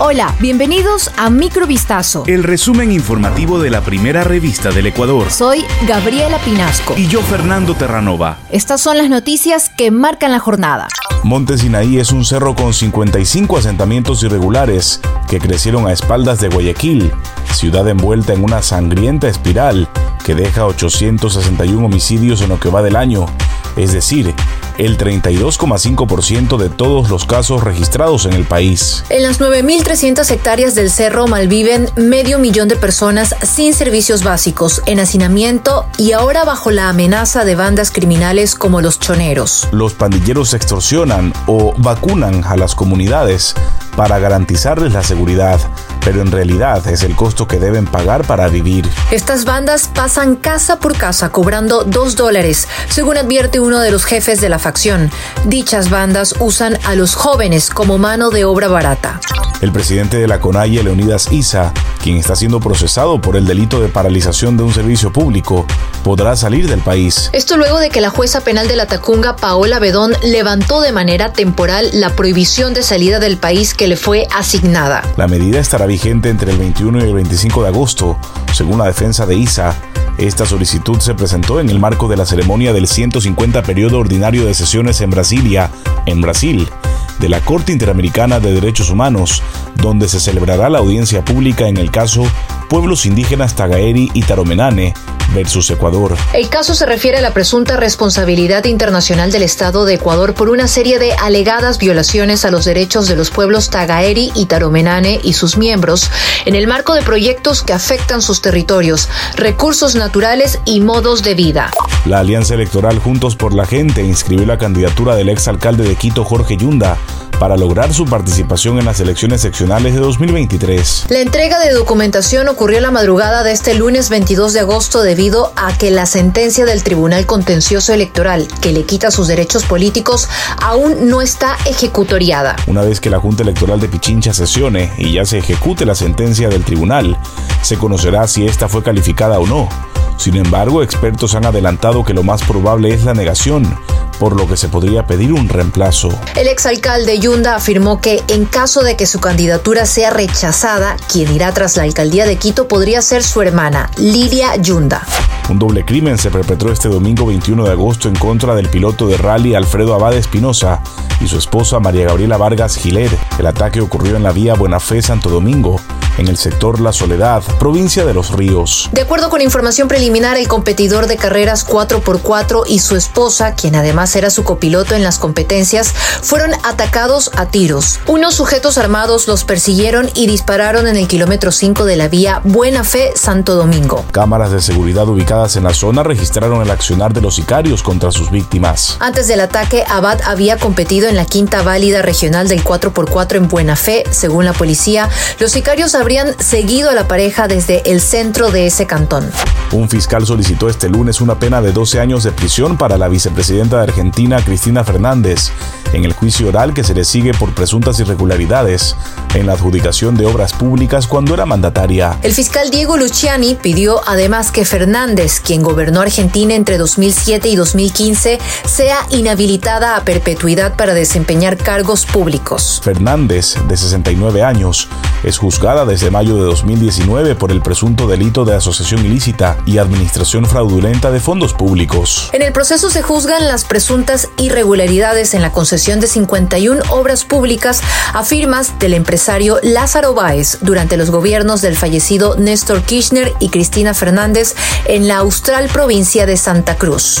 Hola, bienvenidos a Microvistazo. El resumen informativo de la primera revista del Ecuador. Soy Gabriela Pinasco. Y yo, Fernando Terranova. Estas son las noticias que marcan la jornada. Monte Sinaí es un cerro con 55 asentamientos irregulares que crecieron a espaldas de Guayaquil, ciudad envuelta en una sangrienta espiral que deja 861 homicidios en lo que va del año, es decir, el 32,5% de todos los casos registrados en el país. En las 9.300 hectáreas del cerro malviven medio millón de personas sin servicios básicos, en hacinamiento y ahora bajo la amenaza de bandas criminales como los choneros. Los pandilleros extorsionan o vacunan a las comunidades para garantizarles la seguridad, pero en realidad es el costo que deben pagar para vivir. Estas bandas pasan casa por casa cobrando dos dólares, según advierte uno de los jefes de la facción. Dichas bandas usan a los jóvenes como mano de obra barata. El presidente de la CONAIE, Leonidas Isa, quien está siendo procesado por el delito de paralización de un servicio público, podrá salir del país. Esto luego de que la jueza penal de la Tacunga, Paola Bedón, levantó de manera temporal la prohibición de salida del país que le fue asignada. La medida estará vigente entre el 21 y el 25 de agosto, según la defensa de Isa. Esta solicitud se presentó en el marco de la ceremonia del 150 periodo ordinario de sesiones en Brasilia, en Brasil, de la Corte Interamericana de Derechos Humanos, donde se celebrará la audiencia pública en el caso Pueblos Indígenas Tagaeri y Taromenane versus Ecuador. El caso se refiere a la presunta responsabilidad internacional del Estado de Ecuador por una serie de alegadas violaciones a los derechos de los pueblos Tagaeri y Taromenane y sus miembros en el marco de proyectos que afectan sus territorios, recursos naturales y modos de vida. La Alianza Electoral Juntos por la Gente inscribió la candidatura del exalcalde de Quito, Jorge Yunda, para lograr su participación en las elecciones seccionales de 2023. La entrega de documentación ocurrió la madrugada de este lunes 22 de agosto debido a que la sentencia del Tribunal Contencioso Electoral que le quita sus derechos políticos aún no está ejecutoriada. Una vez que la Junta Electoral de Pichincha sesione y ya se ejecute la sentencia del tribunal, se conocerá si esta fue calificada o no. Sin embargo, expertos han adelantado que lo más probable es la negación, por lo que se podría pedir un reemplazo. El exalcalde Yunda afirmó que en caso de que su candidatura sea rechazada, quien irá tras la alcaldía de Quito podría ser su hermana, Lidia Yunda. Un doble crimen se perpetró este domingo 21 de agosto en contra del piloto de rally Alfredo Abad Espinosa y su esposa María Gabriela Vargas Gilet. El ataque ocurrió en la vía Buena Fe Santo Domingo, en el sector La Soledad, provincia de Los Ríos. De acuerdo con información preliminar, el competidor de carreras 4x4 y su esposa, quien además era su copiloto en las competencias, fueron atacados a tiros. Unos sujetos armados los persiguieron y dispararon en el kilómetro 5 de la vía Buena Fe Santo Domingo. Cámaras de seguridad ubicadas en la zona registraron el accionar de los sicarios contra sus víctimas. Antes del ataque, Abad había competido en la quinta válida regional del 4x4 en Buena Fe, según la policía. Los sicarios habrían seguido a la pareja desde el centro de ese cantón. Un fiscal solicitó este lunes una pena de 12 años de prisión para la vicepresidenta de Argentina, Cristina Fernández, en el juicio oral que se le sigue por presuntas irregularidades en la adjudicación de obras públicas cuando era mandataria. El fiscal Diego Luciani pidió además que Fernández, quien gobernó Argentina entre 2007 y 2015, sea inhabilitada a perpetuidad para desempeñar cargos públicos. Fernández, de 69 años, es juzgada desde mayo de 2019 por el presunto delito de asociación ilícita y administración fraudulenta de fondos públicos. En el proceso se juzgan las presuntas irregularidades en la concesión de 51 obras públicas a firmas del empresario Lázaro Báez durante los gobiernos del fallecido Néstor Kirchner y Cristina Fernández en la austral provincia de Santa Cruz.